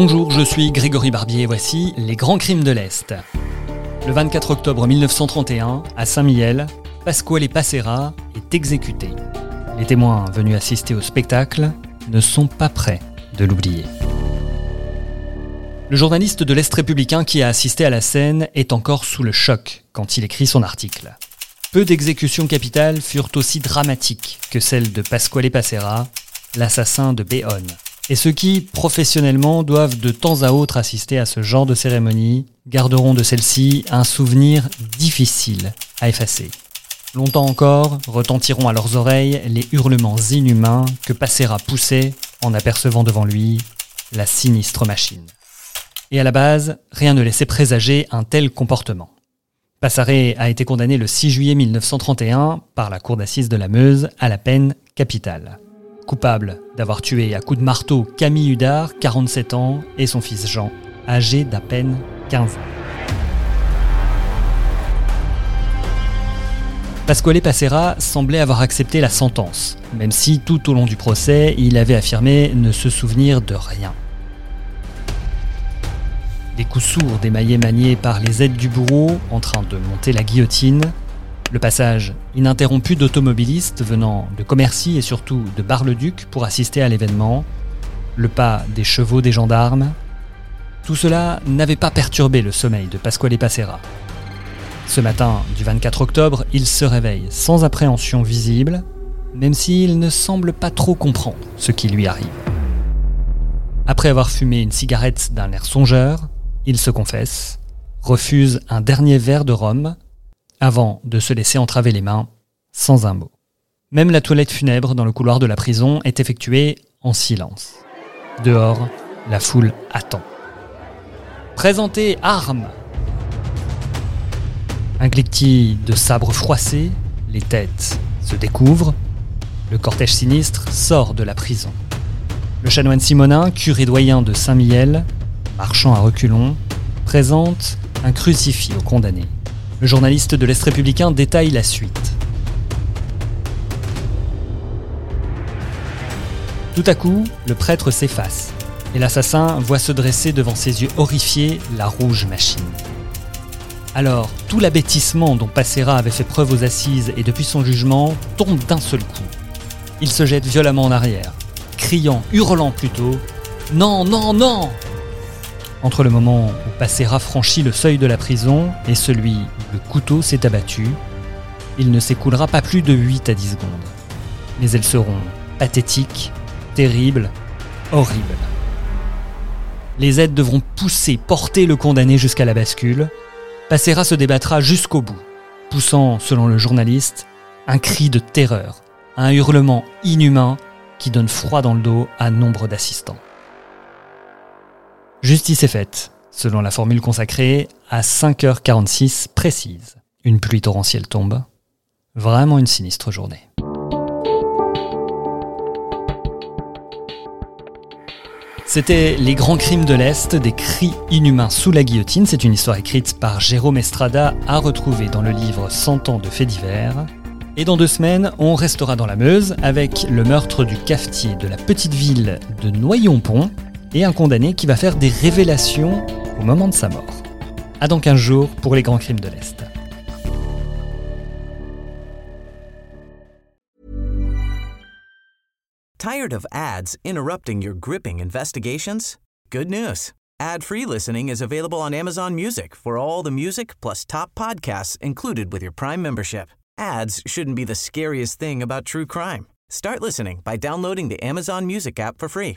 Bonjour, je suis Grégory Barbier et voici les grands crimes de l'Est. Le 24 octobre 1931, à Saint-Mihiel, Pasquale Passera est exécuté. Les témoins venus assister au spectacle ne sont pas prêts de l'oublier. Le journaliste de l'Est républicain qui a assisté à la scène est encore sous le choc quand il écrit son article. Peu d'exécutions capitales furent aussi dramatiques que celle de Pasquale Passera, l'assassin de Béon. Et ceux qui, professionnellement, doivent de temps à autre assister à ce genre de cérémonie garderont de celle-ci un souvenir difficile à effacer. Longtemps encore retentiront à leurs oreilles les hurlements inhumains que Passera poussait en apercevant devant lui la sinistre machine. Et à la base, rien ne laissait présager un tel comportement. Passaré a été condamné le 6 juillet 1931 par la cour d'assises de la Meuse à la peine capitale. Coupable d'avoir tué à coups de marteau Camille Hudard, 47 ans, et son fils Jean, âgé d'à peine 15 ans. Pasquale Passera semblait avoir accepté la sentence, même si tout au long du procès, il avait affirmé ne se souvenir de rien. Des coups sourds d'émaillés maniés par les aides du bourreau en train de monter la guillotine, le passage ininterrompu d'automobilistes venant de Commercy et surtout de Bar-le-Duc pour assister à l'événement, le pas des chevaux des gendarmes, tout cela n'avait pas perturbé le sommeil de Pasquale Passera. Ce matin du 24 octobre, il se réveille sans appréhension visible, même s'il ne semble pas trop comprendre ce qui lui arrive. Après avoir fumé une cigarette d'un air songeur, il se confesse, refuse un dernier verre de rhum, avant de se laisser entraver les mains, sans un mot. Même la toilette funèbre dans le couloir de la prison est effectuée en silence. Dehors, la foule attend. Présentez armes Un cliquetis de sabres froissés, les têtes se découvrent, le cortège sinistre sort de la prison. Le chanoine Simonin, curé doyen de Saint-Mihiel, marchant à reculons, présente un crucifix au condamné. Le journaliste de l'Est républicain détaille la suite. Tout à coup, le prêtre s'efface et l'assassin voit se dresser devant ses yeux horrifiés la rouge machine. Alors, tout l'abêtissement dont Passera avait fait preuve aux assises et depuis son jugement tombe d'un seul coup. Il se jette violemment en arrière, criant, hurlant plutôt Non, non, non entre le moment où Passera franchit le seuil de la prison et celui le couteau s'est abattu, il ne s'écoulera pas plus de 8 à 10 secondes. Mais elles seront pathétiques, terribles, horribles. Les aides devront pousser, porter le condamné jusqu'à la bascule. Passera se débattra jusqu'au bout, poussant, selon le journaliste, un cri de terreur, un hurlement inhumain qui donne froid dans le dos à nombre d'assistants. Justice est faite, selon la formule consacrée, à 5h46 précise. Une pluie torrentielle tombe. Vraiment une sinistre journée. C'était Les grands crimes de l'Est, des cris inhumains sous la guillotine. C'est une histoire écrite par Jérôme Estrada à retrouver dans le livre 100 ans de faits divers. Et dans deux semaines, on restera dans la Meuse avec le meurtre du cafetier de la petite ville de Noyon-Pont, et un condamné qui va faire des révélations au moment de sa mort. À donc un jour pour les grands crimes de l'Est. Tired of ads interrupting your gripping investigations? Good news. Ad-free listening is available on Amazon Music for all the music plus top podcasts included with your Prime membership. Ads shouldn't be the scariest thing about true crime. Start listening by downloading the Amazon Music app for free